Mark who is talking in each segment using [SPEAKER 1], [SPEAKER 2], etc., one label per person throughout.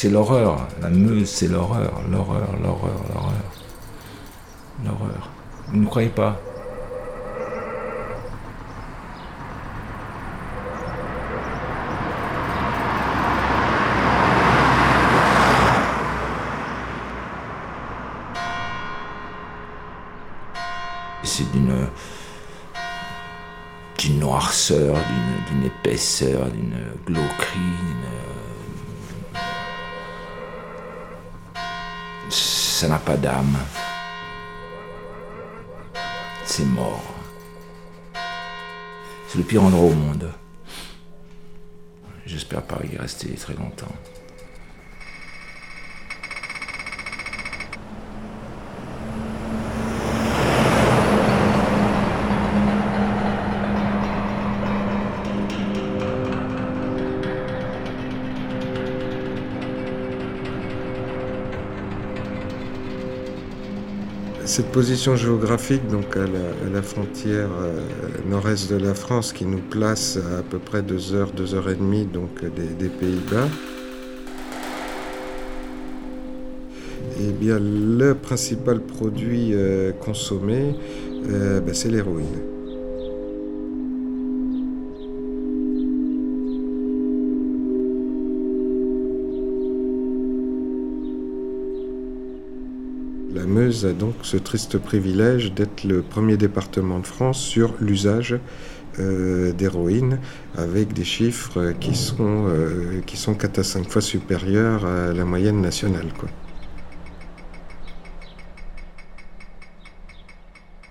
[SPEAKER 1] C'est l'horreur. La Meuse, c'est l'horreur, l'horreur, l'horreur, l'horreur. L'horreur. Vous ne croyez pas? C'est d'une d'une noirceur, d'une- épaisseur, d'une glauquerie, d'une- Ça n'a pas d'âme. C'est mort. C'est le pire endroit au monde. J'espère pas y rester très longtemps.
[SPEAKER 2] Cette position géographique, donc à la, frontière euh, nord-est de la France, qui nous place à peu près deux heures, deux heures et demie donc des, des Pays-Bas, eh bien, le principal produit euh, consommé, euh, ben, c'est l'héroïne. A donc ce triste privilège d'être le premier département de France sur l'usage euh, d'héroïne, avec des chiffres qui sont, euh, qui sont 4 à 5 fois supérieurs à la moyenne nationale.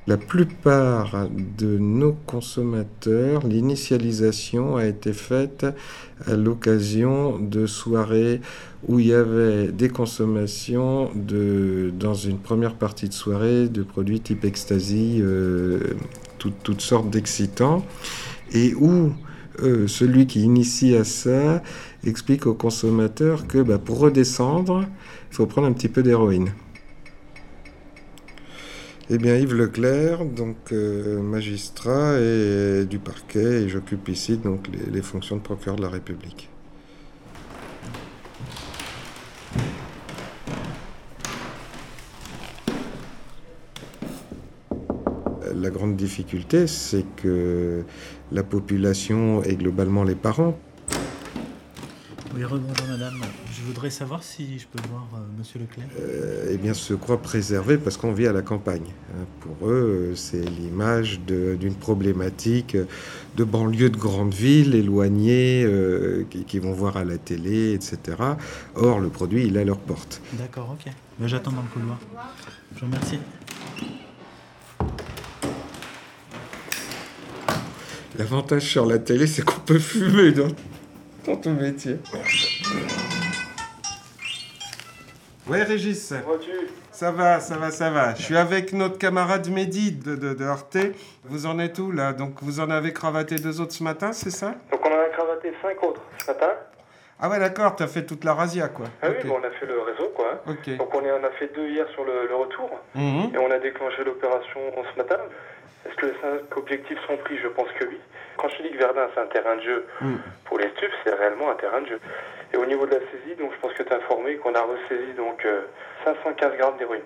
[SPEAKER 2] La plupart de nos consommateurs, l'initialisation a été faite à l'occasion de soirées où il y avait des consommations de, dans une première partie de soirée de produits type ecstasy, euh, tout- toutes sortes d'excitants, et où euh, celui qui initie à ça explique aux consommateurs que bah, pour redescendre, il faut prendre un petit peu d'héroïne. Eh bien, Yves Leclerc, donc euh, magistrat et du parquet, et j'occupe ici donc les, les fonctions de procureur de la République. La grande difficulté, c'est que la population et globalement les parents
[SPEAKER 3] Oui, rebonjour madame. Je voudrais savoir si je peux voir euh, monsieur Leclerc.
[SPEAKER 2] euh, eh bien, se croient préservés parce qu'on vit à la campagne. hein. Pour eux, euh, c'est l'image d'une problématique de banlieue de grandes villes éloignées euh, qui, qui vont voir à la télé, etc. Or, le produit, il est à leur porte.
[SPEAKER 3] D'accord, ok. Ben, J'attends dans le couloir. Je vous remercie.
[SPEAKER 2] L'avantage sur la télé, c'est qu'on peut fumer dans ton métier. Ouais, Régis. Ça va, ça va, ça va. Je suis avec notre camarade Mehdi de, de, de Arte. Vous en êtes où là? Donc vous en avez cravaté deux autres ce matin, c'est ça?
[SPEAKER 4] Donc on en a cravaté 5 autres ce matin.
[SPEAKER 2] Ah ouais, d'accord, t'as fait toute la razzia quoi.
[SPEAKER 4] Ah oui, bon, on a fait le réseau quoi.
[SPEAKER 2] Ok.
[SPEAKER 4] Donc on, est, on a fait deux hier sur le, le retour
[SPEAKER 2] Mhm.
[SPEAKER 4] et on a déclenché l'opération ce matin. Que les cinq objectifs sont pris Je pense que oui. Quand je dis que Verdun c'est un terrain de jeu
[SPEAKER 2] Mm.
[SPEAKER 4] pour les stupes, c'est réellement un terrain de jeu. Et au niveau de la saisie, donc je pense que tu as informé qu'on a ressaisi donc euh, 515 grammes d'héroïne.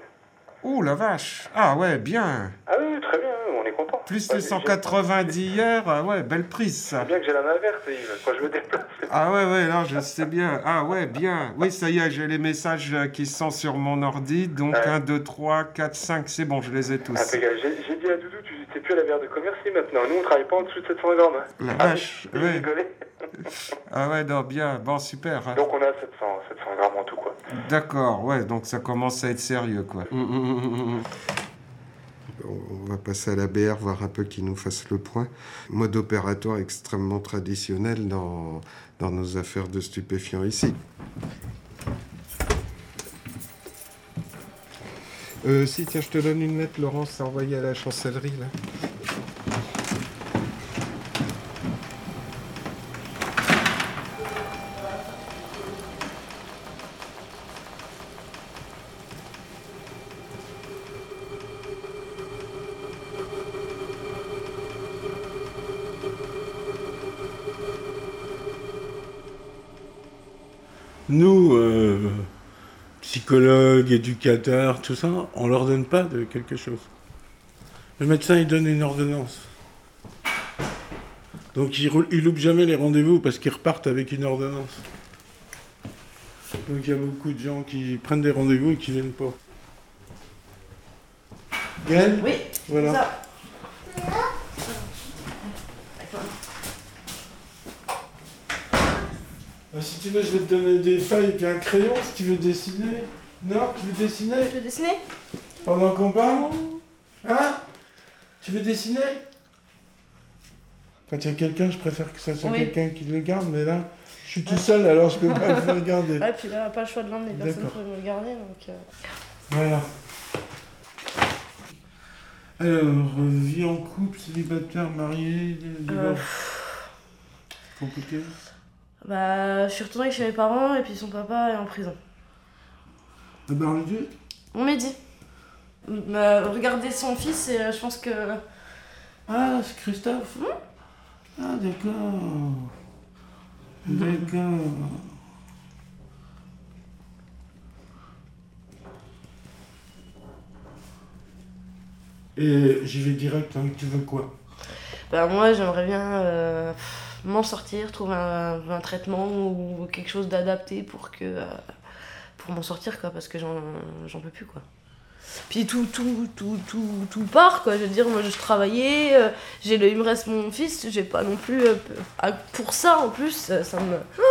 [SPEAKER 2] Ouh la vache. Ah ouais, bien.
[SPEAKER 4] Ah oui, très bien, on est content.
[SPEAKER 2] Plus
[SPEAKER 4] Ouais,
[SPEAKER 2] les
[SPEAKER 4] j'ai-
[SPEAKER 2] 180 d'hier. Ah ouais, belle prise ça.
[SPEAKER 4] C'est bien que j'ai la main verte, Yves, quand je me déplace.
[SPEAKER 2] Ah ouais, ouais, non, je sais bien. Ah ouais, bien. Oui, ça y est, j'ai les messages euh, qui sont sur mon ordi. Donc
[SPEAKER 4] Ouais.
[SPEAKER 2] 1, 2, 3, 4, 5, c'est bon, je les ai tous.
[SPEAKER 4] J'ai j'ai dit à Doudou, tu n'es plus à la bière de commerce maintenant. Nous, on travaille pas en dessous de 700 grammes. hein.
[SPEAKER 2] La
[SPEAKER 4] Ah,
[SPEAKER 2] vache. Ah ouais, non, bien. Bon, super. hein.
[SPEAKER 4] Donc on a 700, 700 grammes en tout, quoi.
[SPEAKER 2] D'accord, ouais, donc ça commence à être sérieux, quoi. On on va passer à la BR, voir un peu qui nous fasse le point. Mode opératoire extrêmement traditionnel dans, dans nos affaires de stupéfiants ici. Euh, si, tiens, je te donne une lettre, Laurence, à envoyer à la chancellerie, là.
[SPEAKER 5] Nous, euh psychologues, éducateurs, tout ça, on leur donne pas de quelque chose. Le médecin, il donne une ordonnance. Donc il, roule- il loupe jamais les rendez-vous parce qu'ils repartent avec une ordonnance. Donc il y a beaucoup de gens qui prennent des rendez-vous et qui viennent pas. Gaël
[SPEAKER 6] Oui,
[SPEAKER 5] Voilà.
[SPEAKER 6] ça.
[SPEAKER 5] Bah, si tu veux, je vais te donner des feuilles et puis un crayon si tu veux dessiner. Non, tu veux dessiner
[SPEAKER 6] Tu veux dessiner
[SPEAKER 5] pendant qu'on parle Hein Tu veux dessiner Quand il y a quelqu'un, je préfère que ça soit
[SPEAKER 6] Oui.
[SPEAKER 5] quelqu'un qui le garde, mais là, je suis tout seul alors je peux pas le faire garder.
[SPEAKER 6] Ouais, puis là, pas le choix de l'emmener, personne ne
[SPEAKER 5] D'accord.
[SPEAKER 6] peut me le garder, donc... euh,
[SPEAKER 5] Voilà. Alors, euh, vie en couple, célibataire, marié, divorce.
[SPEAKER 6] Euh,
[SPEAKER 5] Compliqué?
[SPEAKER 6] Bah, je suis retournée chez mes parents, et puis son papa est en prison.
[SPEAKER 5] À Bar-le-Duc
[SPEAKER 6] On m'a dit. Bah, regardez son fils, et euh, je pense que...
[SPEAKER 5] Ah, c'est Christophe Ah, d'accord. D'accord. Et j'y vais direct, hein, tu veux quoi?
[SPEAKER 6] Bah, moi, j'aimerais bien euh, m'en sortir, trouver un, un traitement ou quelque chose d'adapté pour que... euh, pour m'en sortir, quoi, parce que j'en j'en peux plus, quoi. Puis tout, tout, tout, tout, tout part, quoi. Je veux dire, moi, je travaillais, euh, j'ai le, il me reste mon fils, j'ai pas non plus... euh, ah, pour ça, en plus, ça me...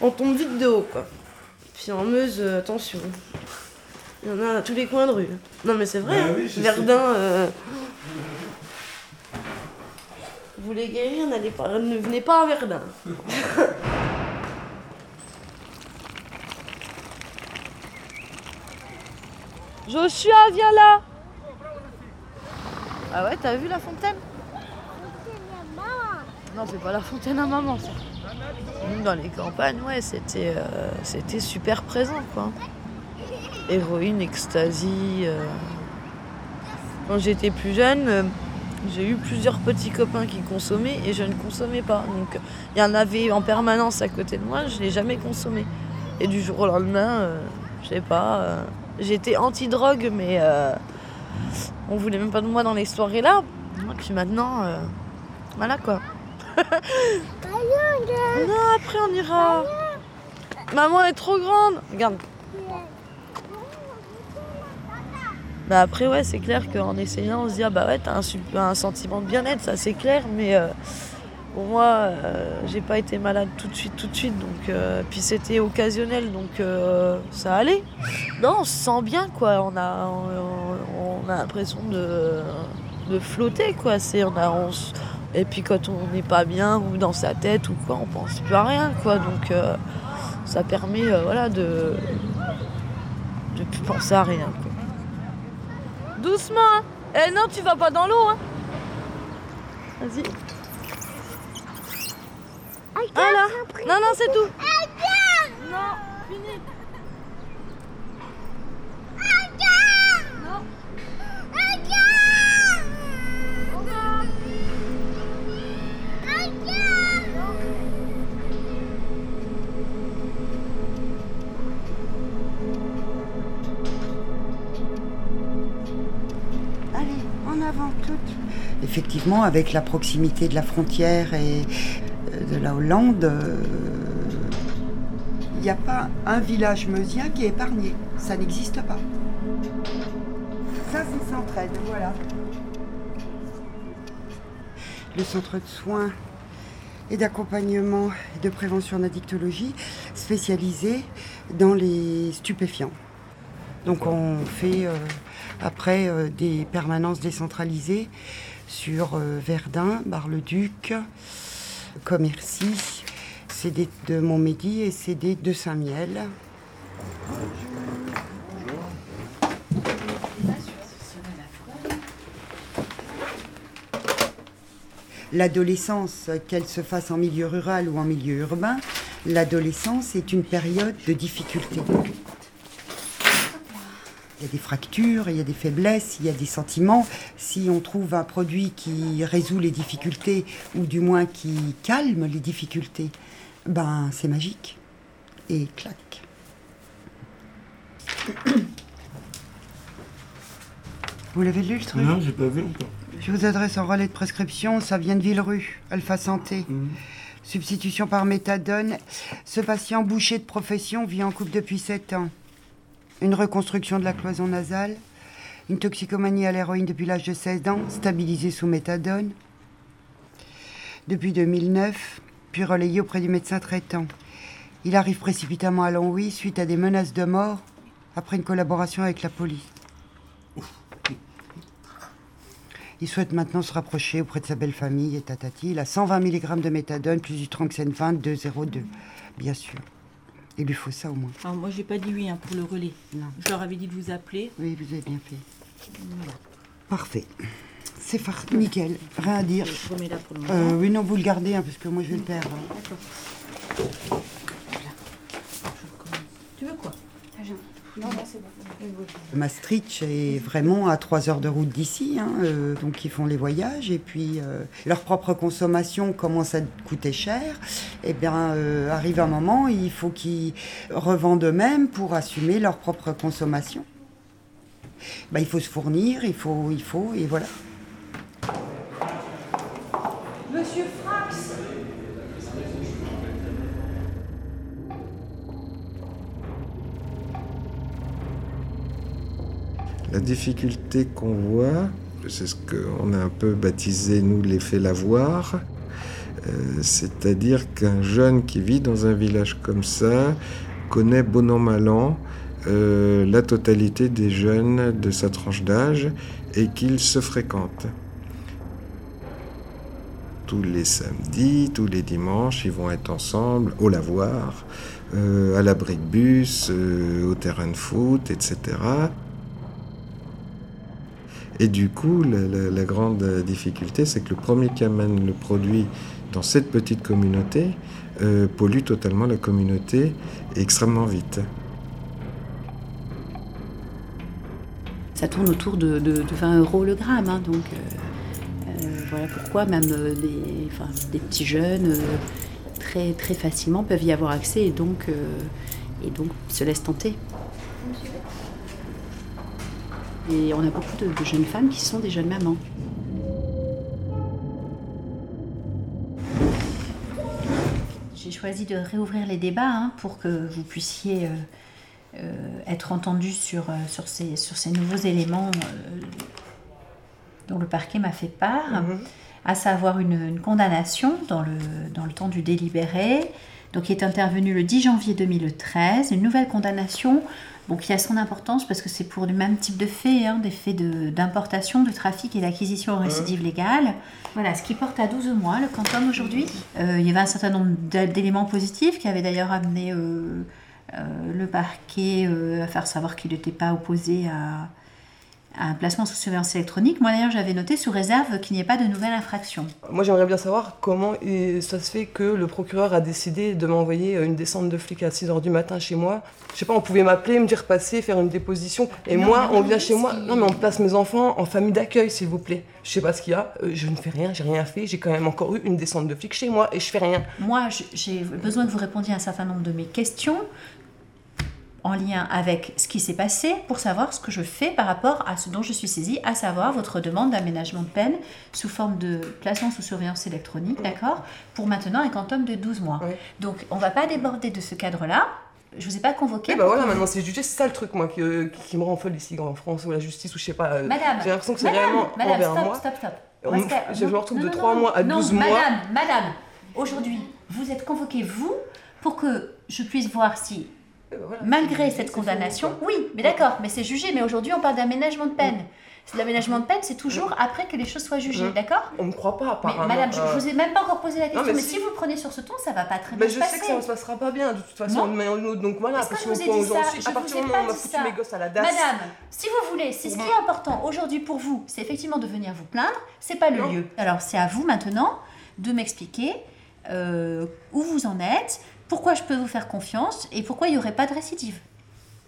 [SPEAKER 6] On tombe vite de haut, quoi. Puis en Meuse, attention. Il y en a à tous les coins de rue. Non, mais c'est vrai,
[SPEAKER 5] Bah
[SPEAKER 6] hein.
[SPEAKER 5] oui, sais.
[SPEAKER 6] Verdun... voulez guérir, n'allez pas, ne venez pas à Verdun. Joshua, viens là Ah ouais, t'as vu la fontaine? Non, c'est pas la fontaine à maman, dans les campagnes, ouais, c'était euh, c'était super présent, quoi. Héroïne, ecstasy. euh. Quand j'étais plus jeune, euh, j'ai eu plusieurs petits copains qui consommaient et je ne consommais pas. Donc, il y en avait en permanence à côté de moi, je l'ai jamais consommé. Et du jour au lendemain, euh, je sais pas, euh, j'étais anti-drogue, mais euh, on voulait même pas de moi dans les soirées là. Et puis maintenant, euh, voilà quoi. non, après on ira. Maman est trop grande. Regarde. Bah après ouais c'est clair qu'en essayant on se dit ah bah ouais t'as un, sentiment de bien-être ça c'est clair mais euh, pour moi euh, j'ai pas été malade tout de suite tout de suite donc euh, puis c'était occasionnel donc ça allait non on se sent bien quoi on a on, on a l'impression de, flotter quoi c'est on a et puis quand on n'est pas bien ou dans sa tête ou quoi on pense plus à rien quoi donc ça permet voilà de de plus penser à rien. Doucement hein. Eh non, tu vas pas dans l'eau hein. Vas-y. Ah là Non, non, c'est tout. Non, fini.
[SPEAKER 7] Effectivement, avec la proximité de la frontière et euh, de la Hollande, euh, il n'y a pas un village meusien qui est épargné. Ça n'existe pas. Ça, c'est Centraide, voilà. Le centre de soins et d'accompagnement et de prévention en addictologie spécialisé dans les stupéfiants. Donc on fait euh, après des permanences décentralisées sur euh, Verdun, Bar-le-Duc, Commercy, CD de Montmédy et CD de Saint-Miel. L'adolescence, qu'elle se fasse en milieu rural ou en milieu urbain, l'adolescence est une période de difficulté. Il y a des fractures, il y a des faiblesses, il y a des sentiments. Si on trouve un produit qui résout les difficultés, ou du moins qui calme les difficultés, ben c'est magique. Et clac. Vous l'avez lu le truc?
[SPEAKER 5] Non, j'ai pas vu encore.
[SPEAKER 7] Je vous adresse un relais de prescription, ça vient de Villerue, Alpha Santé.
[SPEAKER 5] Mhm.
[SPEAKER 7] Substitution par méthadone. Ce patient bouché de profession vit en couple depuis 7 ans. Une reconstruction de la cloison nasale. Une toxicomanie à l'héroïne depuis l'âge de 16 ans, stabilisée sous méthadone. Depuis 2009, puis relayé auprès du médecin traitant. Il arrive précipitamment à Longwy suite à des menaces de mort après une collaboration avec la police. Il souhaite maintenant se rapprocher auprès de sa belle famille et tatati. Il a 120 mg de méthadone plus du tranxène 20 202, bien sûr. Il lui faut ça au moins.
[SPEAKER 8] Alors, moi, j'ai pas dit oui hein, pour le relais.
[SPEAKER 7] Non.
[SPEAKER 8] Je leur avais dit de vous appeler.
[SPEAKER 7] Oui, vous avez bien fait. Parfait. C'est far... nickel. Rien à dire.
[SPEAKER 8] Je remets là pour le moment.
[SPEAKER 7] Euh, oui, non, vous le gardez, hein, parce que moi je vais le perdre. hein.
[SPEAKER 8] D'accord. Tu veux quoi
[SPEAKER 7] Maastricht est vraiment à 3 heures de route d'ici, hein, euh, donc ils font les voyages et puis euh, leur propre consommation commence à coûter cher. Et bien euh, arrive un moment, il faut qu'ils revendent eux-mêmes pour assumer leur propre consommation. Ben, il faut se fournir, il faut, il faut, et voilà.
[SPEAKER 2] La difficulté qu'on voit, c'est ce qu'on a un peu baptisé, nous, l'effet lavoir. Euh, C'est-à-dire qu'un jeune qui vit dans un village comme ça connaît bon an mal an la totalité des jeunes de sa tranche d'âge et qu'ils se fréquentent. Tous les samedis, tous les dimanches, ils vont être ensemble au lavoir, euh, à l'abri de bus, euh, au terrain de foot, etc. Et du coup, la, grande difficulté, c'est que le premier qui amène le produit dans cette petite communauté euh, pollue totalement la communauté extrêmement vite.
[SPEAKER 9] Ça tourne autour de, de- de 20 euros le gramme. hein, donc euh, euh, voilà pourquoi même des, petits jeunes très, très facilement peuvent y avoir accès et donc, et donc se laissent tenter. Et on a beaucoup de, de jeunes femmes qui sont des jeunes mamans. J'ai choisi de réouvrir les débats hein, pour que vous puissiez euh, euh, être entendu sur, euh, sur, ces, sur ces nouveaux éléments euh, dont le parquet m'a fait part, à savoir une, une condamnation dans le, dans le temps du délibéré, donc qui est intervenue le 10 janvier 2013, une nouvelle condamnation bon, qui a son importance parce que c'est pour le même type de faits, hein, des faits d'importation, de, trafic et d'acquisition en récidive légale. Voilà, ce qui porte à 12 mois le quantum aujourd'hui. Euh, il y avait un certain nombre d'éléments positifs qui avaient d'ailleurs amené euh, euh, le parquet euh, à faire savoir qu'il n'était pas opposé à un placement sous surveillance électronique. Moi d'ailleurs j'avais noté sous réserve qu'il n'y ait pas de nouvelle infraction.
[SPEAKER 10] Moi, j'aimerais bien savoir comment ça se fait que le procureur a décidé de m'envoyer euh, une descente de flics à 6h du matin chez moi. Je sais pas, on pouvait m'appeler, me dire passer, faire une déposition. Et
[SPEAKER 9] Non,
[SPEAKER 10] moi, on vient chez moi. Non, mais on place mes enfants en famille d'accueil, s'il vous plaît. Je sais pas ce qu'il y a. euh, je ne fais rien, j'ai rien fait. J'ai quand même encore eu une descente de flics chez moi et je fais rien.
[SPEAKER 9] Moi j'ai besoin que vous répondiez à un certain nombre de mes questions en lien avec ce qui s'est passé pour savoir ce que je fais par rapport à ce dont je suis saisie, à savoir votre demande d'aménagement de peine sous forme de placement sous surveillance électronique, d'accord Pour maintenant un quantum de 12 mois. Donc on va pas déborder de ce cadre-là. Je vous ai pas convoqué.
[SPEAKER 10] Et bah voilà, maintenant c'est jugé, c'est ça le truc, moi, qui, qui me rend folle ici en France, ou la justice, ou je sais pas. euh,
[SPEAKER 9] Madame,
[SPEAKER 10] J'ai l'impression que c'est
[SPEAKER 9] madame,
[SPEAKER 10] réellement
[SPEAKER 9] madame,
[SPEAKER 10] envers
[SPEAKER 9] stop,
[SPEAKER 10] moi.
[SPEAKER 9] stop, stop.
[SPEAKER 10] On je me retrouve
[SPEAKER 9] non,
[SPEAKER 10] de
[SPEAKER 9] non,
[SPEAKER 10] 3
[SPEAKER 9] non,
[SPEAKER 10] mois à
[SPEAKER 9] non,
[SPEAKER 10] 12
[SPEAKER 9] madame,
[SPEAKER 10] mois.
[SPEAKER 9] Madame, aujourd'hui, vous êtes convoquée, vous, pour que je puisse voir si,
[SPEAKER 10] voilà,
[SPEAKER 9] malgré cette condamnation, oui, mais d'accord, mais c'est jugé, mais aujourd'hui on parle d'aménagement de peine. C'est L'aménagement de peine, c'est toujours après que les choses soient jugées, d'accord
[SPEAKER 10] On me croit pas,
[SPEAKER 9] Mais
[SPEAKER 10] apparemment.
[SPEAKER 9] madame, je,
[SPEAKER 10] euh,
[SPEAKER 9] je vous ai même pas encore posé la question,
[SPEAKER 10] mais
[SPEAKER 9] mais,
[SPEAKER 10] si-
[SPEAKER 9] si vous prenez sur ce ton, ça va pas très
[SPEAKER 10] Mais
[SPEAKER 9] bien
[SPEAKER 10] je
[SPEAKER 9] se
[SPEAKER 10] sais que ça ne se passera pas bien, de toute façon,
[SPEAKER 9] Non.
[SPEAKER 10] d'une autre. Donc voilà,
[SPEAKER 9] que
[SPEAKER 10] parce
[SPEAKER 9] je vous ai dit ça. Je
[SPEAKER 10] À
[SPEAKER 9] vous
[SPEAKER 10] partir
[SPEAKER 9] ai
[SPEAKER 10] du
[SPEAKER 9] pas
[SPEAKER 10] moment où on m'a
[SPEAKER 9] dit
[SPEAKER 10] foutu
[SPEAKER 9] ça.
[SPEAKER 10] mes gosses à la DAS.
[SPEAKER 9] Madame, si vous voulez, c'est ce qui est important aujourd'hui pour vous, c'est effectivement de venir vous plaindre, c'est pas le
[SPEAKER 10] Non.
[SPEAKER 9] lieu. Alors c'est à vous maintenant de m'expliquer euh, où vous en êtes, pourquoi je peux vous faire confiance et pourquoi il n'y aurait pas de récidive.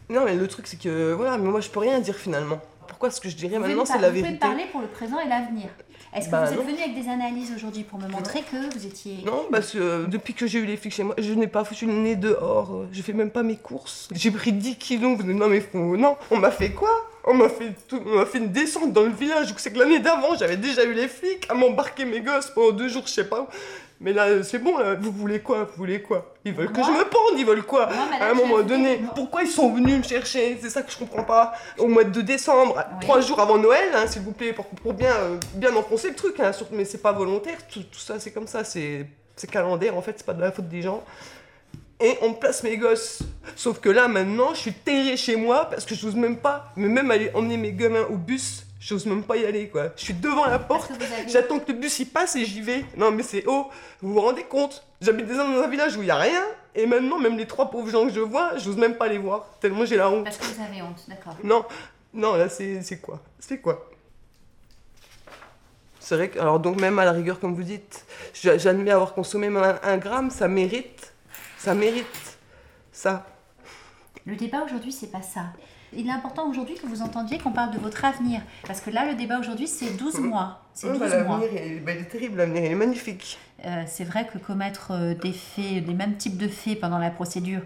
[SPEAKER 10] Non, mais le truc, c'est que voilà, mais moi je peux rien dire finalement. Pourquoi ce que je dirais
[SPEAKER 9] Vous
[SPEAKER 10] maintenant, c'est la
[SPEAKER 9] vous pouvez
[SPEAKER 10] vérité
[SPEAKER 9] parler pour le présent et l'avenir. Est-ce que
[SPEAKER 10] Bah,
[SPEAKER 9] vous êtes
[SPEAKER 10] non.
[SPEAKER 9] venu avec des analyses aujourd'hui pour me montrer que vous étiez...
[SPEAKER 10] Non, parce que euh, depuis que j'ai eu les flics chez moi, je n'ai pas foutu le nez dehors. euh, Je fais même pas mes courses. J'ai pris 10 kilos. Vous dites, Non, mais faut- non, on m'a fait quoi? On m'a fait, tout- on m'a fait une descente dans le village. C'est que l'année d'avant, j'avais déjà eu les flics à m'embarquer mes gosses pendant deux jours, je sais pas où. Mais là, euh, c'est bon, là, vous voulez quoi? Vous voulez quoi? Ils veulent que
[SPEAKER 9] Moi
[SPEAKER 10] je me pende, ils veulent quoi?
[SPEAKER 9] Moi, madame,
[SPEAKER 10] À un moment donné, pourquoi ils sont venus me chercher? C'est ça que je comprends pas. Au mois de décembre,
[SPEAKER 9] Oui.
[SPEAKER 10] trois jours avant Noël, hein, s'il vous plaît, pour, pour bien, euh, bien enfoncer le truc, hein, mais c'est pas volontaire, tout, tout ça c'est comme ça, c'est calendaire, en fait, c'est pas de la faute des gens. Et on place mes gosses. Sauf que là, maintenant, je suis terré chez moi parce que j'ose même pas, mais même aller emmener mes gamins au bus, j'ose même pas y aller, quoi. Je suis devant la porte,
[SPEAKER 9] avez-
[SPEAKER 10] j'attends que le bus y passe et j'y vais. Non, mais c'est haut, vous vous rendez compte? J'habite déjà dans un village où il y a rien, et maintenant, même les trois pauvres gens que je vois, j'ose même pas les voir, tellement j'ai la honte.
[SPEAKER 9] Parce que vous avez honte, d'accord.
[SPEAKER 10] Non, non, là, c'est quoi? C'est quoi? C'est vrai que, alors donc même à la rigueur, comme vous dites, j'a- j'admets avoir consommé même un, un gramme, ça mérite, ça mérite ça.
[SPEAKER 9] Le débat aujourd'hui, c'est pas ça. Il est important aujourd'hui que vous entendiez qu'on parle de votre avenir. Parce que là, le débat aujourd'hui, c'est 12 mois. C'est 12
[SPEAKER 10] bah,
[SPEAKER 9] mois.
[SPEAKER 10] l'avenir, bah, il est terrible, l'avenir, il est magnifique.
[SPEAKER 9] Euh, c'est vrai que commettre euh, des faits, des mêmes types de faits pendant la procédure,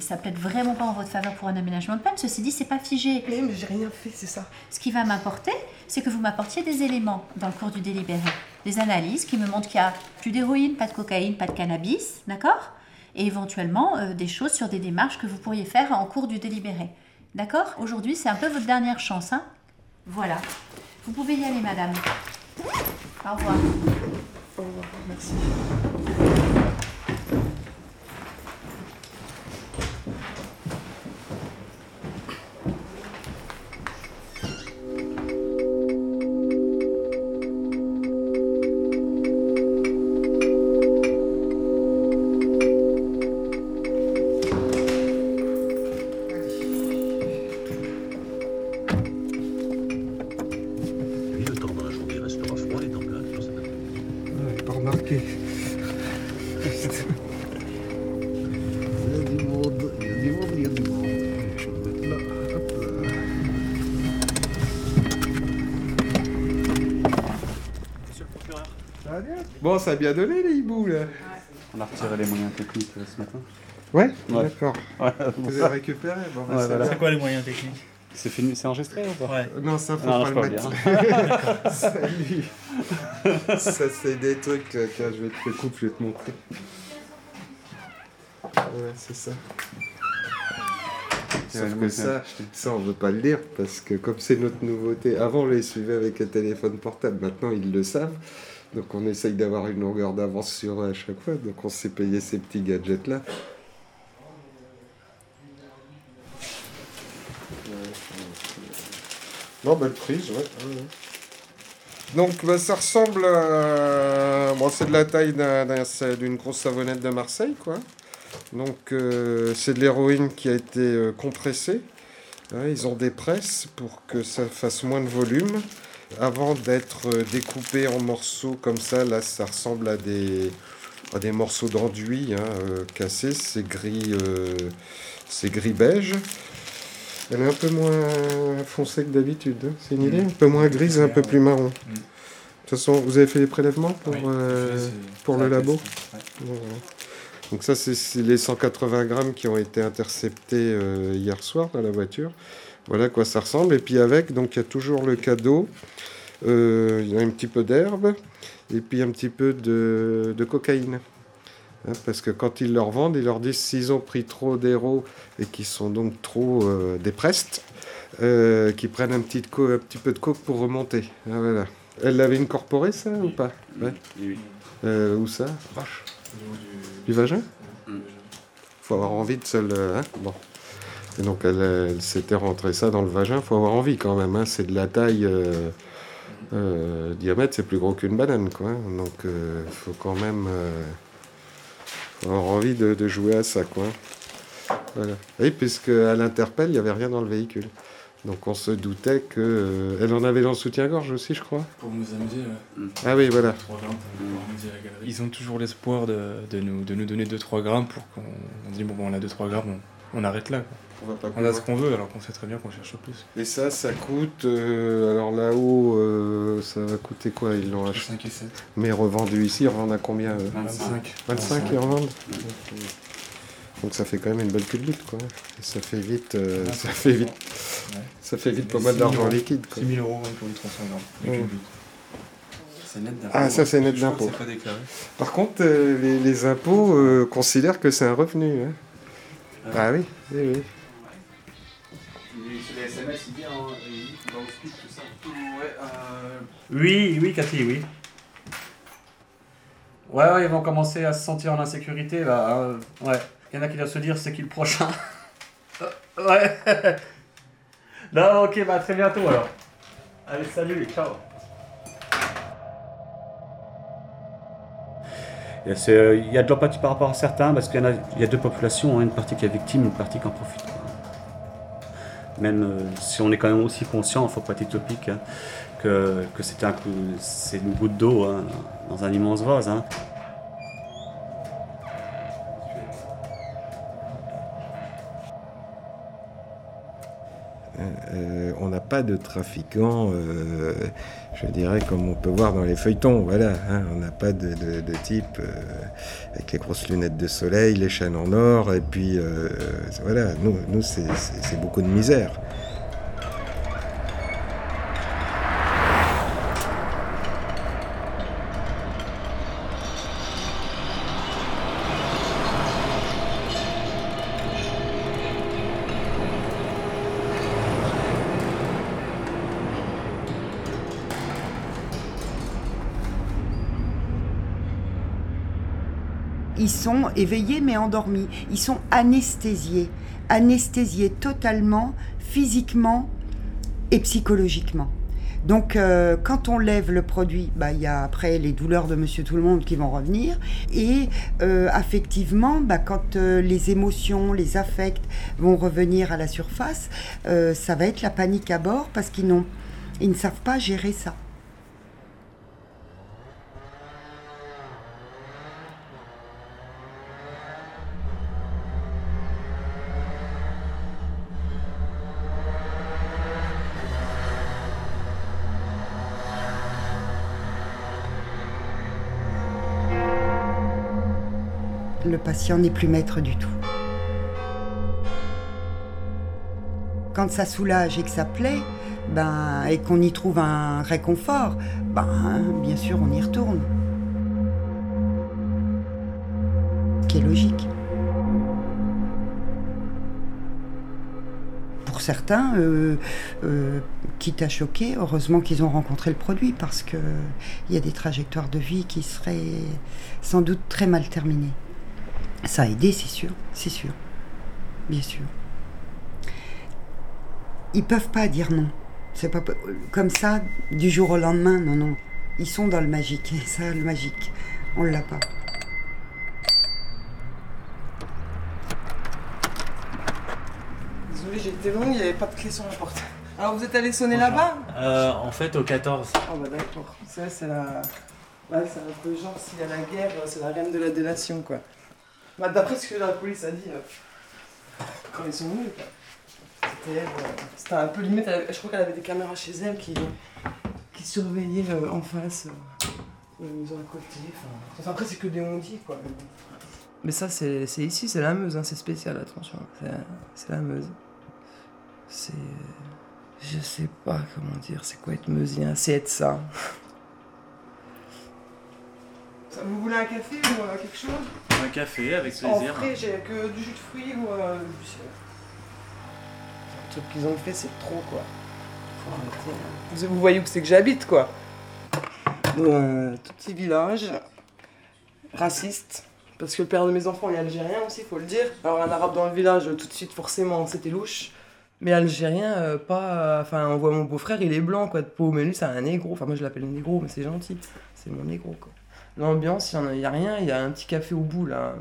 [SPEAKER 9] ça plaide vraiment pas en votre faveur pour un aménagement de peine. Ceci dit, c'est pas figé.
[SPEAKER 10] Mais, mais j'ai rien fait, c'est ça.
[SPEAKER 9] Ce qui va m'apporter, c'est que vous m'apportiez des éléments dans le cours du délibéré. Des analyses qui me montrent qu'il y a plus d'héroïne, pas de cocaïne, pas de cannabis, d'accord? Et éventuellement euh, des choses sur des démarches que vous pourriez faire en cours du délibéré. D'accord Aujourd'hui, c'est un peu votre dernière chance, hein Voilà. Vous pouvez y aller, madame. Au revoir.
[SPEAKER 10] Au revoir, merci.
[SPEAKER 2] Ça a bien donné les hiboux là.
[SPEAKER 11] On a retiré les moyens techniques euh, ce matin.
[SPEAKER 2] Ouais,
[SPEAKER 11] Ouais.
[SPEAKER 2] d'accord.
[SPEAKER 11] Ouais,
[SPEAKER 2] Vous avez récupéré bon, bah,
[SPEAKER 11] Ouais,
[SPEAKER 2] c'est
[SPEAKER 11] voilà.
[SPEAKER 2] bien.
[SPEAKER 3] C'est quoi les moyens techniques
[SPEAKER 11] C'est fini, c'est enregistré ou pas
[SPEAKER 3] Ouais.
[SPEAKER 2] Non, ça faut
[SPEAKER 11] Non,
[SPEAKER 2] pas
[SPEAKER 11] je
[SPEAKER 2] le
[SPEAKER 11] peux
[SPEAKER 2] mettre. Salut. ça c'est des trucs, euh, tiens, je vais te le couper, je vais te montrer. Ouais, c'est ça. Sauf que ça, ça on veut pas le dire parce que comme c'est notre nouveauté, avant on les suivait avec un téléphone portable, maintenant ils le savent. Donc on essaye d'avoir une longueur d'avance sur eux à chaque fois, donc on s'est payé ces petits gadgets là. Non, belle prise, ouais. ouais. Donc bah, ça ressemble à... Bon, c'est de la taille d'une grosse savonnette de Marseille, quoi. Donc euh, c'est de l'héroïne qui a été euh, compressée. Hein, ils ont des presses pour que ça fasse moins de volume. Avant d'être euh, découpé en morceaux comme ça, là ça ressemble à des, à des morceaux d'enduit hein, euh, cassés. C'est gris, euh, c'est gris beige. Elle est un peu moins foncée que d'habitude. hein. C'est une idée? Un peu moins grise et un peu plus marron. De toute façon, vous avez fait les prélèvements pour,
[SPEAKER 11] Oui,
[SPEAKER 2] euh, pour le labo?
[SPEAKER 11] ouais.
[SPEAKER 2] Donc ça, c'est c'est les 180 grammes qui ont été interceptés euh, hier soir dans la voiture. Voilà à quoi ça ressemble. Et puis avec, donc il y a toujours le cadeau. Euh, il y a un petit peu d'herbe et puis un petit peu de, de cocaïne. Hein, parce que quand ils leur vendent, ils leur disent s'ils ont pris trop d'héros et qu'ils sont donc trop euh, déprestes, euh, qu'ils prennent un petit, un petit peu de coke pour remonter. Ah, voilà. Elle l'avait incorporé ça ou pas? Ouais.
[SPEAKER 11] Oui, oui.
[SPEAKER 2] Euh, Où ça? Du vagin?
[SPEAKER 11] Mm.
[SPEAKER 2] Faut avoir envie de se le. hein, bon. Et donc elle, elle s'était rentrée ça dans le vagin. Faut avoir envie quand même. hein, C'est de la taille. euh, euh, diamètre, c'est plus gros qu'une banane, quoi. hein. Donc euh, faut quand même. euh, faut avoir envie de, de jouer à ça, quoi. Voilà. Oui, puisque à l'interpelle, il n'y avait rien dans le véhicule. Donc on se doutait que. euh, elle en avait dans le soutien-gorge aussi, je crois.
[SPEAKER 12] Pour nous amuser, ouais.
[SPEAKER 2] Ah oui, voilà.
[SPEAKER 12] 3 grammes pour pouvoir amuser la galerie. Ils ont toujours l'espoir de, de nous, de nous donner 2-3 grammes pour qu'on on dit bon, bon on a 2-3 grammes, on arrête là. quoi.
[SPEAKER 2] On va pas
[SPEAKER 12] On
[SPEAKER 2] plus
[SPEAKER 12] a ce qu'on veut alors qu'on sait très bien qu'on cherche plus.
[SPEAKER 2] Et ça, ça coûte. euh, alors là-haut, euh, ça va coûter quoi Ils l'ont acheté
[SPEAKER 12] 5 et 7.
[SPEAKER 2] Mais revendu ici, ils revendent à combien eux
[SPEAKER 12] 25.
[SPEAKER 2] 25 ils revendent Donc ça fait quand même une bonne culbute quoi. Et ça fait vite. euh, ça fait vite. Ça fait vite pas mal d'argent liquide quoi.
[SPEAKER 12] 6 000 euros pour les 300 grammes.
[SPEAKER 2] Ouais.
[SPEAKER 12] net d'impôt.
[SPEAKER 2] Ah, ça, c'est net d'impôt. Par contre, euh, les, les impôts euh, considèrent que c'est un revenu. hein. Ah oui, oui, oui.
[SPEAKER 11] Les SMS, il dit, hein, il va au speed, tout ça.
[SPEAKER 13] Ouais, euh... Oui, oui, Cathy, oui. Ouais, ouais, ils vont commencer à se sentir en insécurité, là. hein. Ouais. Il y en a qui doivent se dire, c'est qui le prochain? Euh, Ouais. non, ok, bah à très bientôt alors. Allez, salut, ciao. Il y a- c'est, il y a de l'empathie par rapport à certains, parce qu'il y, en a, il y a deux populations, hein, une partie qui est victime, une partie qui en profite. Même euh, si on est quand même aussi conscient, il ne faut pas être utopique, hein, que, que c'est, un une goutte d'eau hein, dans un immense vase. hein.
[SPEAKER 2] Euh, on n'a pas de trafiquants, euh, je dirais, comme on peut voir dans les feuilletons. Voilà, hein, on n'a pas de, type euh, avec les grosses lunettes de soleil, les chaînes en or, et puis voilà, nous, c'est beaucoup de misère.
[SPEAKER 7] Ils sont éveillés mais endormis. Ils sont anesthésiés. Anesthésiés totalement, physiquement et psychologiquement. Donc euh, quand on lève le produit, bah, il y a après les douleurs de Monsieur Tout le Monde qui vont revenir. Et euh, affectivement, bah, quand euh, les émotions, les affects vont revenir à la surface, euh, ça va être la panique à bord parce qu'ils n'ont, ils ne savent pas gérer ça. Patient n'est plus maître du tout. Quand ça soulage et que ça plaît, ben, et qu'on y trouve un réconfort, ben, bien sûr, on y retourne. Ce qui est logique. Pour certains, euh, euh, quitte à choquer, heureusement qu'ils ont rencontré le produit parce qu'il y a des trajectoires de vie qui seraient sans doute très mal terminées. Ça a aidé, c'est sûr, c'est sûr, bien sûr. Ils peuvent pas dire non. C'est pas comme ça du jour au lendemain. Non, non. Ils sont dans le magique. Et ça, le magique, on l'a pas.
[SPEAKER 10] Désolé, j'ai été longue, il n'y avait pas de clé sur la porte. Alors vous êtes allé sonner là-bas?
[SPEAKER 3] Euh, en fait, au 14.
[SPEAKER 10] Ah bah d'accord. Ça, c'est la. Ouais, c'est un peu genre, s'il y a la guerre, c'est la reine de la délation, quoi. Bah, D'après ce que la police a dit, euh, quand ils sont venus. C'était euh, un peu limite, je crois qu'elle avait des caméras chez elle qui, qui surveillaient euh, en face, la maison à côté. Enfin, après, c'est que des ondits, quoi. mais ça, c'est ici, c'est la Meuse, hein, c'est spécial, attention. C'est la Meuse. C'est. Je sais pas comment dire, c'est quoi être meusien? C'est être ça. Vous voulez un café ou euh, quelque chose?
[SPEAKER 3] Un café avec
[SPEAKER 10] En
[SPEAKER 3] plaisir.
[SPEAKER 10] frais, j'ai que du jus de fruits ou euh, du sirop. Le truc qu'ils ont fait, c'est trop quoi. Faut arrêter, hein. Vous, voyez où c'est que j'habite quoi Dans un tout petit village raciste. Parce que le père de mes enfants est algérien aussi, faut le dire. Alors un arabe dans le village, tout de suite forcément, c'était louche. Mais algérien, euh, pas. euh, Enfin, on voit mon beau-frère, il est blanc quoi de peau, mais lui c'est un négro. Enfin, moi je l'appelle négro, mais c'est gentil. C'est mon négro quoi. L'ambiance, il n'y a rien, il y a un petit café au bout là.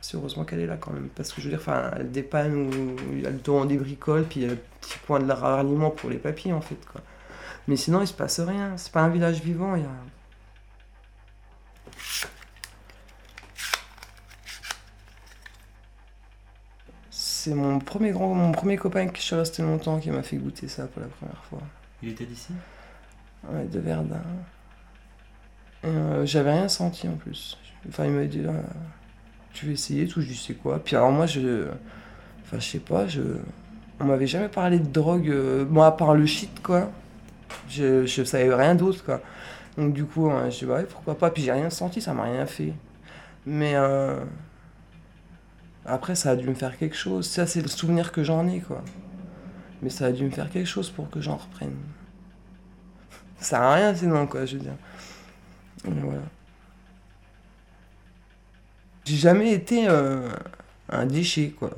[SPEAKER 10] C'est heureusement qu'elle est là quand même. Parce que je veux dire, enfin, elle dépanne ou il y a le temps des bricoles, puis il y a le petit point de ralliement pour les papiers en fait quoi. Mais sinon, il se passe rien. C'est pas un village vivant, il y a. C'est mon premier, grand, mon premier copain avec qui je suis resté longtemps qui m'a fait goûter ça pour la première fois.
[SPEAKER 3] Il était d'ici?
[SPEAKER 10] Ouais, de Verdun. Euh, J'avais rien senti en plus. Enfin, il m'a dit, là, tu veux essayer tout? Je dis, c'est quoi? Puis alors, moi, je. Enfin, je sais pas, je. On m'avait jamais parlé de drogue, euh, moi, à part le shit, quoi. Je, je savais rien d'autre, quoi. Donc, du coup, hein, je dis, bah ouais, pourquoi pas? Puis j'ai rien senti, ça m'a rien fait. Mais. euh, Après, ça a dû me faire quelque chose. Ça, c'est le souvenir que j'en ai, quoi. Mais ça a dû me faire quelque chose pour que j'en reprenne. Ça à rien sinon, quoi, je veux dire. Voilà. J'ai jamais été euh, un déchet, quoi.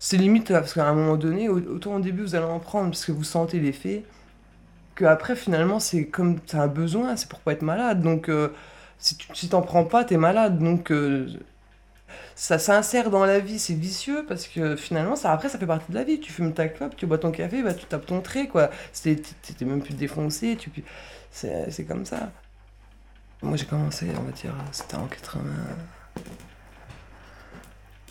[SPEAKER 10] C'est limite, là, parce qu'à un moment donné, au- autant au début vous allez en prendre parce que vous sentez l'effet, que après finalement c'est comme t'as un besoin, c'est pour pas être malade. Donc euh, si tu t'en prends pas, t'es malade. Donc euh, ça s'insère dans la vie, c'est vicieux parce que finalement ça après ça fait partie de la vie. Tu fumes ta clope, tu bois ton café, bah tu tapes ton trait quoi. C'était- même plus défoncé, tu c'est c'est comme ça. Moi j'ai commencé, on va dire, c'était en 80.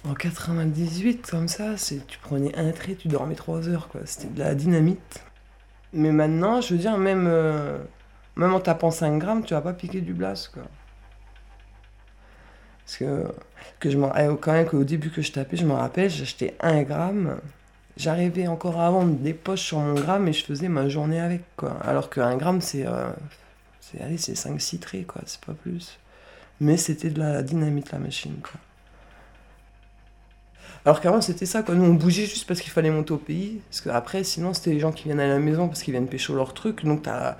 [SPEAKER 10] En 98, comme ça, tu prenais un trait, tu dormais 3 heures, quoi. C'était de la dynamite. Mais maintenant, je veux dire, même, euh, même en tapant 5 grammes, tu vas pas piquer du blast, quoi. Parce que, que je eh, quand même qu'au début que je tapais, je me rappelle, j'achetais 1 gramme. J'arrivais encore à vendre des poches sur mon gramme et je faisais ma journée avec, quoi. Alors que 1 gramme, c'est. euh, allez, c'est 5-6 traits, quoi, c'est pas plus. Mais c'était de la dynamite, la machine, quoi. Alors qu'avant, c'était ça, quoi. Nous, on bougeait juste parce qu'il fallait monter au pays. Parce qu'après, sinon, c'était les gens qui viennent à la maison parce qu'ils viennent pécho leur truc. Donc, t'as.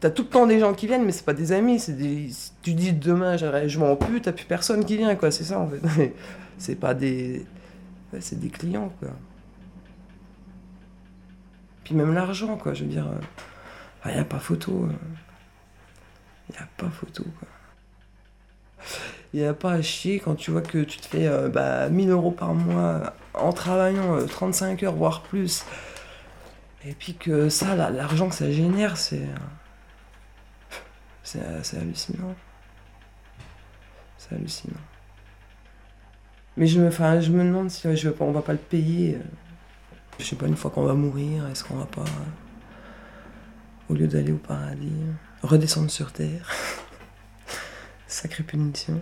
[SPEAKER 10] T'as tout le temps des gens qui viennent, mais c'est pas des amis, c'est des. tu dis demain, je m'en plus, t'as plus personne qui vient, quoi, c'est ça en fait. c'est pas des. c'est des clients, quoi. Puis même l'argent, quoi, je veux dire. Il n'y a pas photo. Il n'y a pas photo, quoi. Il n'y a pas à chier quand tu vois que tu te fais euh, bah, 1000 euros par mois en travaillant euh, 35 heures, voire plus. Et puis que ça, l'argent que ça génère, c'est. euh, C'est hallucinant. C'est hallucinant. Mais je me, je me demande si je on va pas le payer. euh, Je sais pas, une fois qu'on va mourir, est-ce qu'on va pas, euh, au lieu d'aller au paradis, redescendre sur Terre Sacrée punition.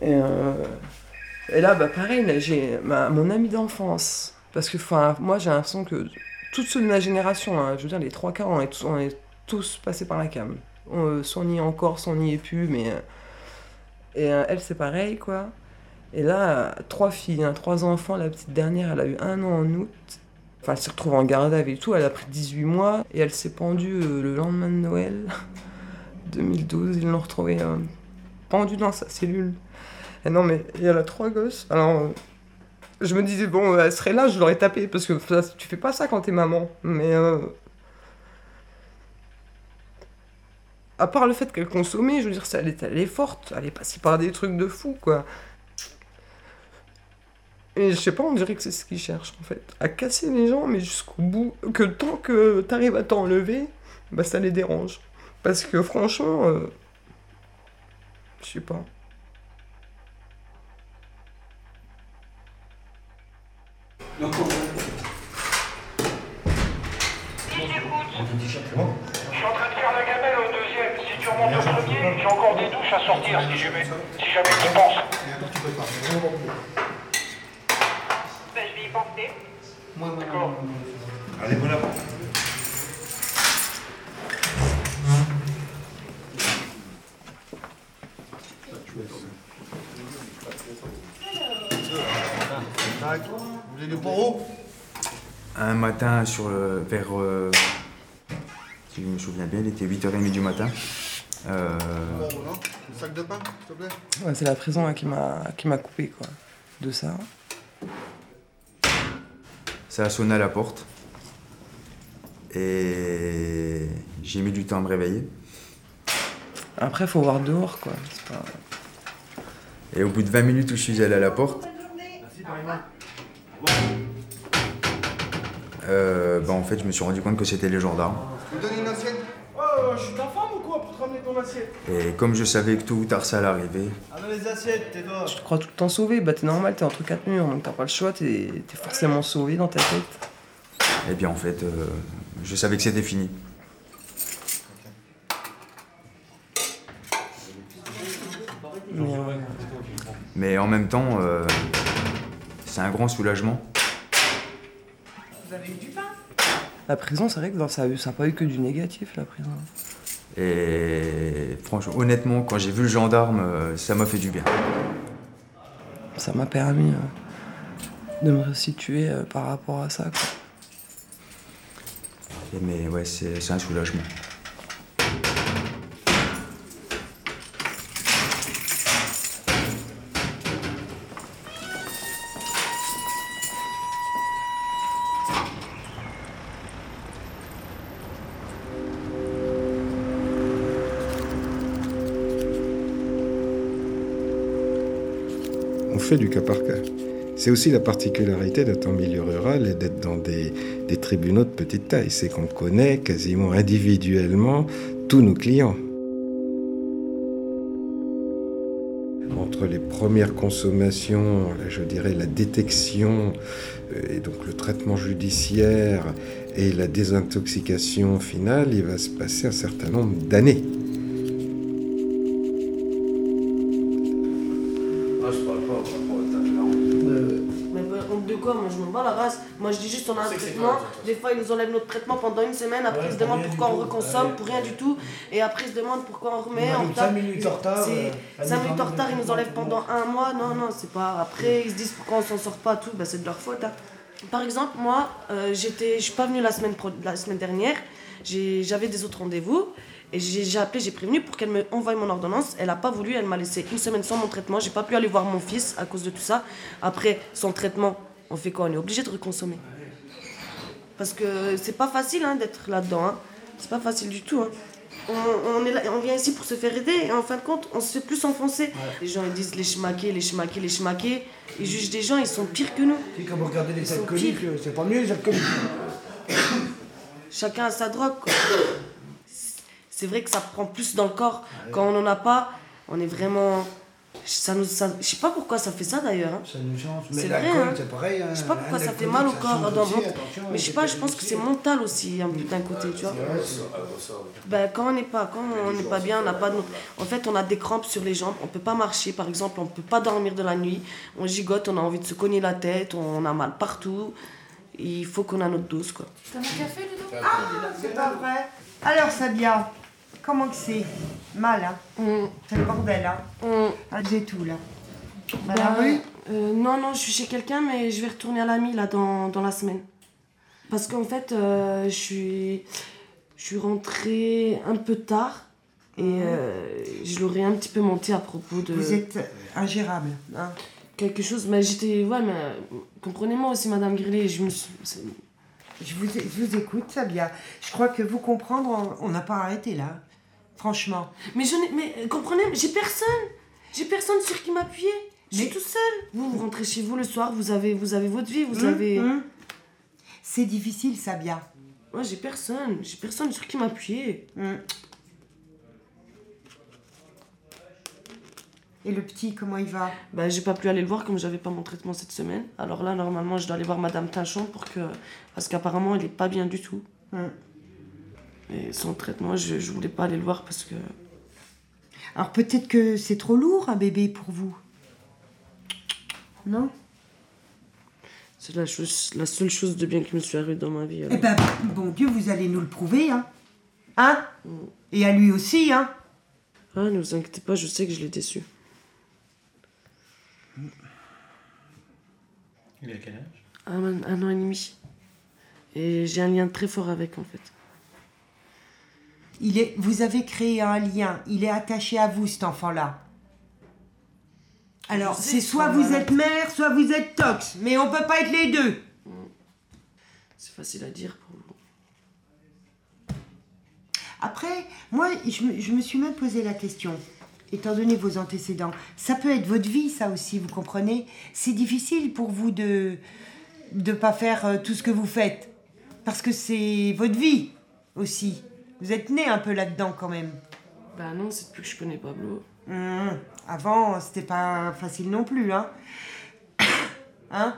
[SPEAKER 10] Et, euh, et là, bah pareil, j'ai mon ami d'enfance. Parce que moi, j'ai l'impression que tous ceux de ma génération, hein, je veux dire, les trois quarts, on est tous, on tous passés par la cam. On, euh, soit on y est encore, soit on n'y est plus, mais. euh, et elle, c'est pareil, quoi. Et là, trois filles, hein, trois enfants. La petite dernière, elle a eu un an en août. Enfin, elle s'est retrouvée en garde et tout. Elle a pris 18 mois et elle s'est pendue euh, le lendemain de Noël 2012. Ils l'ont retrouvée euh, pendue dans sa cellule. Et non, mais y a trois gosses. Alors, euh, je me disais, bon, elle serait là, je l'aurais tapé. Parce que tu fais pas ça quand t'es maman. Mais. euh, à part le fait qu'elle consommait, je veux dire, elle, est, elle est forte. Elle est passée par des trucs de fou, quoi. Et je sais pas, on dirait que c'est ce qu'ils cherchent, en fait. À casser les gens, mais jusqu'au bout. Que tant que t'arrives à t'enlever, bah ça les dérange. Parce que franchement. euh, je sais pas.
[SPEAKER 14] Je suis en train de faire la gamelle au deuxième. Si tu remontes au premier, j'ai encore des douches à sortir si jamais, si jamais tu penses.
[SPEAKER 8] Vais y penser.
[SPEAKER 14] D'accord.
[SPEAKER 15] Allez, voilà.
[SPEAKER 16] Vous voulez du poireau
[SPEAKER 12] Un matin, sur le, vers. euh, si je me souviens bien, il était 8h30 du matin. Euh,
[SPEAKER 16] Un sac de pain, s'il te plaît
[SPEAKER 10] Ouais, c'est la prison hein, qui m'a qui m'a coupé, quoi. De ça.
[SPEAKER 12] Ça a sonné à la porte. Et j'ai mis du temps à me réveiller.
[SPEAKER 10] Après, faut voir dehors, quoi. C'est pas...
[SPEAKER 12] Et au bout de 20 minutes où je suis allé à la porte, euh, bah en fait, je me suis rendu compte que c'était les gendarmes.
[SPEAKER 16] Vous donnez une assiette?
[SPEAKER 15] Oh, je suis ta femme ou quoi pour te ramener ton assiette?
[SPEAKER 12] Et comme je savais que tôt ou tard ça allait arriver,
[SPEAKER 16] Les assiettes, tais-toi.
[SPEAKER 10] Tu te crois tout le temps sauvé, bah t'es normal, t'es entre quatre murs, donc t'as pas le choix, t'es forcément sauvé dans ta tête.
[SPEAKER 12] Et bien en fait, euh, je savais que c'était fini.
[SPEAKER 10] Mais, euh,
[SPEAKER 12] Mais en même temps, euh, c'est un grand soulagement.
[SPEAKER 9] Vous avez eu du pain?
[SPEAKER 10] La prison, c'est vrai que ça n'a pas eu que du négatif, la prison.
[SPEAKER 12] Et franchement, honnêtement, quand j'ai vu le gendarme, euh, ça m'a fait du bien.
[SPEAKER 10] Ça m'a permis euh, de me resituer euh, par rapport à ça. quoi.
[SPEAKER 12] Mais ouais, c'est un soulagement.
[SPEAKER 2] Du cas par cas. C'est aussi la particularité d'être en milieu rural et d'être dans des, des tribunaux de petite taille. C'est qu'on connaît quasiment individuellement tous nos clients. Entre les premières consommations, je dirais la détection euh, et donc le traitement judiciaire et la désintoxication finale, il va se passer un certain nombre d'années.
[SPEAKER 15] Semaine. Après ils se demandent pourquoi on reconsomme pour rien du tout. Et après ils se demandent pourquoi on remet en retard.
[SPEAKER 16] 5 minutes en retard,
[SPEAKER 15] C'est
[SPEAKER 16] euh, à
[SPEAKER 15] 5
[SPEAKER 16] nous
[SPEAKER 15] minutes en retard, ils nous enlèvent pendant un mois. Non, non, c'est pas. Après ils se disent pourquoi on s'en sort pas tout. Bah c'est de leur faute. hein. Par exemple, moi euh, j'étais, je suis pas venue la semaine, pro- la semaine dernière. J'avais des autres rendez-vous. Et j'ai appelé, j'ai prévenu pour qu'elle me envoie mon ordonnance. Elle a pas voulu, elle m'a laissé une semaine sans mon traitement. J'ai pas pu aller voir mon fils à cause de tout ça. Après, son traitement, on fait quoi? On est obligé de reconsommer. Parce que c'est pas facile hein, d'être là-dedans. Hein. C'est pas facile du tout. hein. On, on est là, on vient ici pour se faire aider et en fin de compte, on se fait plus enfoncer. Les gens ils disent les schmaqués, les schmaqués, les schmaqués. Ils jugent des gens, ils sont pires que nous.
[SPEAKER 16] C'est comme regarder les
[SPEAKER 15] Ils sont
[SPEAKER 16] alcooliques, euh, c'est pas mieux les alcooliques.
[SPEAKER 15] Chacun a sa drogue. C'est vrai que ça prend plus dans le corps. Quand on n'en a pas, on est vraiment. Ça nous, ça, je sais pas pourquoi ça fait ça d'ailleurs. hein.
[SPEAKER 16] Ça nous change. Mais
[SPEAKER 15] C'est vrai.
[SPEAKER 16] l'alcool,
[SPEAKER 15] hein.
[SPEAKER 16] c'est pareil, hein.
[SPEAKER 15] Je sais pas pourquoi ça fait mal au corps.
[SPEAKER 16] change
[SPEAKER 15] dans
[SPEAKER 16] aussi,
[SPEAKER 15] mon-
[SPEAKER 16] attention,
[SPEAKER 15] Mais je sais pas, je pense que c'est mental aussi, peu d'un côté, tu vois.
[SPEAKER 16] Vrai,
[SPEAKER 15] Ben, quand on n'est pas, quand on n'est pas bien, on n'a pas de... En fait, on a des crampes sur les jambes, on peut pas marcher, par exemple, on peut pas dormir de la nuit, on gigote, on a envie de se cogner la tête, on a mal partout. Il faut qu'on a notre dose, quoi.
[SPEAKER 9] T'as un café, Ludo?
[SPEAKER 7] Ah, c'est pas vrai. Alors, Sabia, comment que c'est Mal, hein C'est le bordel, hein Ah, j'ai tout, là. À la
[SPEAKER 15] Bah,
[SPEAKER 7] rue
[SPEAKER 15] euh, Non, non, je suis chez quelqu'un, mais je vais retourner à l'ami, là, dans, dans la semaine. Parce qu'en fait, euh, je suis... Je suis rentrée un peu tard, et euh, je l'aurais un petit peu menti à propos de...
[SPEAKER 7] Vous êtes ingérable, hein
[SPEAKER 15] Quelque chose, mais j'étais... Ouais, mais comprenez-moi aussi, Madame Grillet, je me suis...
[SPEAKER 7] Je vous, je vous écoute, Sabia. Je crois que vous comprendre, on n'a pas arrêté, là. Franchement.
[SPEAKER 15] Mais je n'ai... Mais euh, comprenez, j'ai personne J'ai personne sur qui m'appuyer Je suis tout seul Vous, vous rentrez chez vous le soir, vous avez, vous avez votre vie, vous
[SPEAKER 7] Hum,
[SPEAKER 15] avez...
[SPEAKER 7] hum. C'est difficile, Sabia.
[SPEAKER 15] Moi, j'ai personne. J'ai personne sur qui m'appuyer.
[SPEAKER 7] Hum. Et le petit, comment il va?
[SPEAKER 15] Bah, j'ai pas pu aller le voir comme j'avais pas mon traitement cette semaine. Alors là, normalement, je dois aller voir Madame Tinchon pour que... Parce qu'apparemment, il est pas bien du tout. Et son traitement, je, je voulais pas aller le voir parce que...
[SPEAKER 7] Alors peut-être que c'est trop lourd, un bébé, pour vous. Non?
[SPEAKER 15] C'est la, chose, la seule chose de bien qui me suis arrivée dans ma vie.
[SPEAKER 7] Eh ben, bon Dieu, vous allez nous le prouver, hein Hein? Et à lui aussi, hein
[SPEAKER 15] Ah, ne vous inquiétez pas, je sais que je l'ai déçu.
[SPEAKER 3] Il a quel âge?
[SPEAKER 15] Un, un an et demi. Et j'ai un lien très fort avec, en fait.
[SPEAKER 7] Il est, Vous avez créé un lien. Il est attaché à vous, cet enfant-là. Alors, c'est soit vous êtes mère, soit vous êtes tox. Mais on peut pas être les deux.
[SPEAKER 15] C'est facile à dire pour vous.
[SPEAKER 7] Après, moi, je me, je me suis même posé la question, étant donné vos antécédents. Ça peut être votre vie, ça aussi, vous comprenez C'est difficile pour vous de ne pas faire euh, tout ce que vous faites. Parce que c'est votre vie aussi. Vous êtes né un peu là-dedans quand même.
[SPEAKER 15] Bah non, c'est depuis que je connais Pablo.
[SPEAKER 7] Hum, Avant, c'était pas facile non plus, hein Hein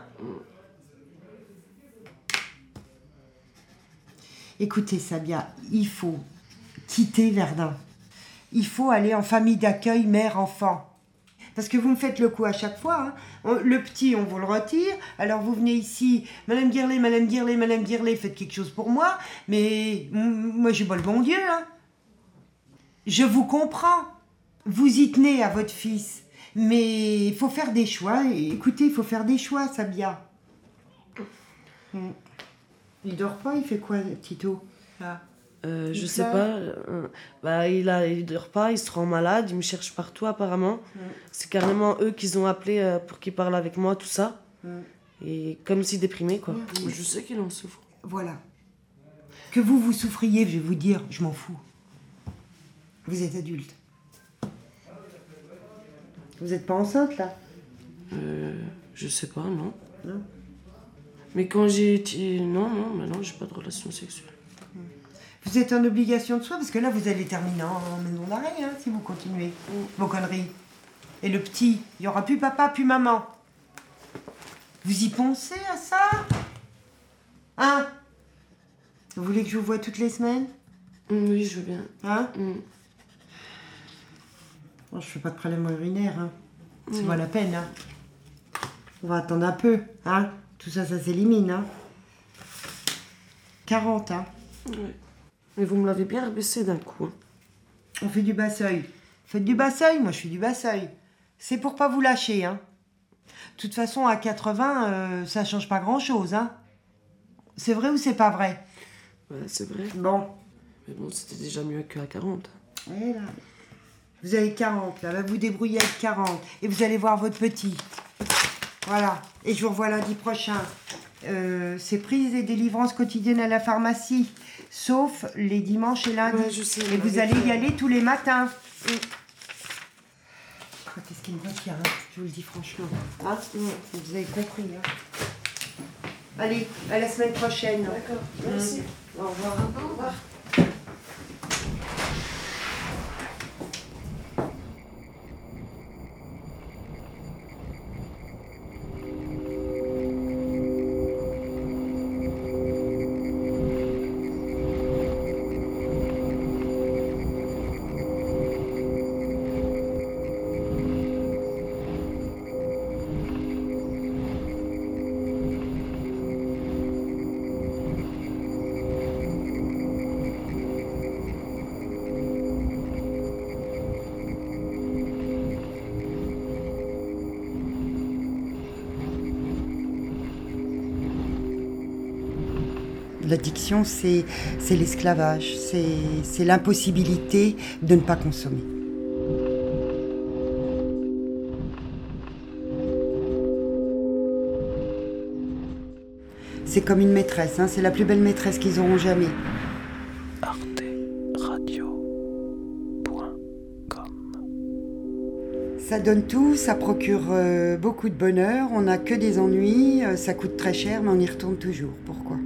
[SPEAKER 7] Écoutez, Sabia, il faut quitter Verdun. Il faut aller en famille d'accueil mère-enfant. Parce que vous me faites le coup à chaque fois. hein. Le petit, on vous le retire. Alors vous venez ici, Madame Guirlet, Madame Guirlet, Madame Guirlet, faites quelque chose pour moi. Mais moi, j'ai pas le bon Dieu. Hein. Je vous comprends. Vous y tenez à votre fils. Mais il faut faire des choix. Et écoutez, il faut faire des choix, Sabia. Il dort pas, il fait quoi, Tito? Là
[SPEAKER 15] Euh, je sais pas. euh, bah, il, a, il dort pas, il se rend malade, il me cherche partout apparemment.
[SPEAKER 7] Mm.
[SPEAKER 15] C'est carrément eux qu'ils ont appelé euh, pour qu'ils parlent avec moi, tout ça.
[SPEAKER 7] Mm.
[SPEAKER 15] Et comme si déprimé, quoi. Je sais qu'il en souffre.
[SPEAKER 7] Voilà. Que vous, vous souffriez, je vais vous dire, je m'en fous. Vous êtes adulte. Vous n'êtes pas enceinte, là?
[SPEAKER 15] Euh, je sais pas, non.
[SPEAKER 7] Non?
[SPEAKER 15] Mais quand j'ai été. Non, non, mais non, j'ai pas de relation sexuelle.
[SPEAKER 7] Vous êtes en obligation de soi, parce que là, vous allez terminer en maison d'arrêt, hein, si vous continuez vos conneries. Et le petit, il y aura plus papa, plus maman. Vous y pensez à ça? Hein? Vous voulez que je vous voie toutes les semaines?
[SPEAKER 15] Oui, je veux bien.
[SPEAKER 7] Hein? Bon, je fais pas de problème urinaire, hein. C'est
[SPEAKER 15] Mm.
[SPEAKER 7] pas la peine, hein. On va attendre un peu, hein. Tout ça, ça s'élimine, hein. 40, hein.
[SPEAKER 15] Ouais. Mais vous me l'avez bien rabaissé d'un coup. hein.
[SPEAKER 7] On fait du bas seuil. Faites du bas seuil, moi je fais du bas seuil. C'est pour pas vous lâcher, hein. De toute façon, à 80, euh, ça change pas grand chose, hein. C'est vrai ou c'est pas vrai?
[SPEAKER 15] Ouais, c'est vrai.
[SPEAKER 7] Bon.
[SPEAKER 15] Mais bon, c'était déjà mieux qu'à 40.
[SPEAKER 7] Eh là. Vous avez 40, là, vous débrouiller avec 40. Et vous allez voir votre petit. Voilà. Et je vous revois lundi prochain. Euh, c'est prise et délivrance quotidienne à la pharmacie, sauf les dimanches et lundis.
[SPEAKER 15] Ouais, sais,
[SPEAKER 7] et vous allez y aller tous les matins. Quand est-ce qu'il me retient hein? Je vous le dis franchement. Hein? Vous avez compris. Hein allez, à la semaine prochaine.
[SPEAKER 15] D'accord, merci.
[SPEAKER 7] Mmh. Au revoir.
[SPEAKER 15] Au revoir.
[SPEAKER 7] L'addiction, c'est l'esclavage, c'est c'est l'impossibilité de ne pas consommer. C'est comme une maîtresse, hein, c'est la plus belle maîtresse qu'ils auront jamais. Ça donne tout, ça procure euh, beaucoup de bonheur, on n'a que des ennuis, euh, ça coûte très cher, mais on y retourne toujours. Pourquoi?